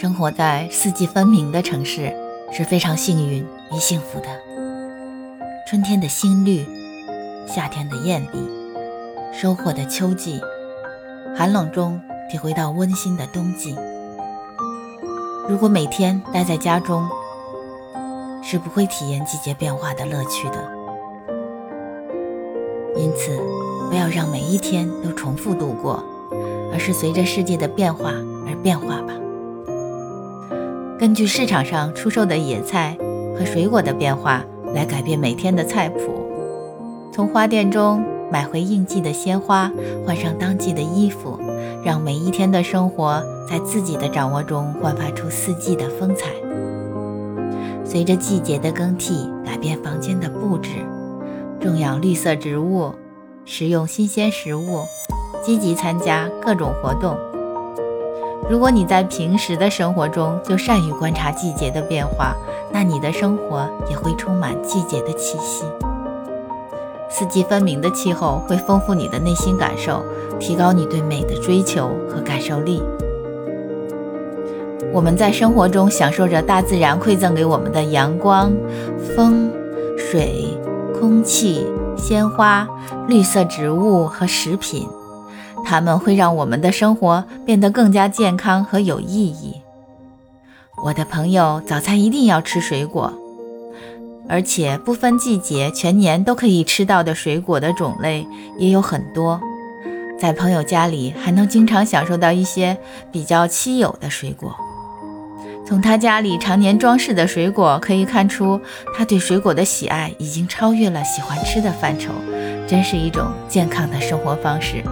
生活在四季分明的城市是非常幸运与幸福的。春天的新绿，夏天的艳丽，收获的秋季，寒冷中体会到温馨的冬季。如果每天待在家中，是不会体验季节变化的乐趣的。因此，不要让每一天都重复度过，而是随着世界的变化而变化吧。根据市场上出售的野菜和水果的变化来改变每天的菜谱，从花店中买回应季的鲜花，换上当季的衣服，让每一天的生活在自己的掌握中焕发出四季的风采。随着季节的更替，改变房间的布置，种养绿色植物，食用新鲜食物，积极参加各种活动。如果你在平时的生活中就善于观察季节的变化，那你的生活也会充满季节的气息。四季分明的气候会丰富你的内心感受，提高你对美的追求和感受力。我们在生活中享受着大自然馈赠给我们的阳光、风、水、空气、鲜花、绿色植物和食品。它们会让我们的生活变得更加健康和有意义。我的朋友，早餐一定要吃水果，而且不分季节，全年都可以吃到的水果的种类也有很多。在朋友家里，还能经常享受到一些比较稀有的水果。从他家里常年装饰的水果可以看出，他对水果的喜爱已经超越了喜欢吃的范畴，真是一种健康的生活方式。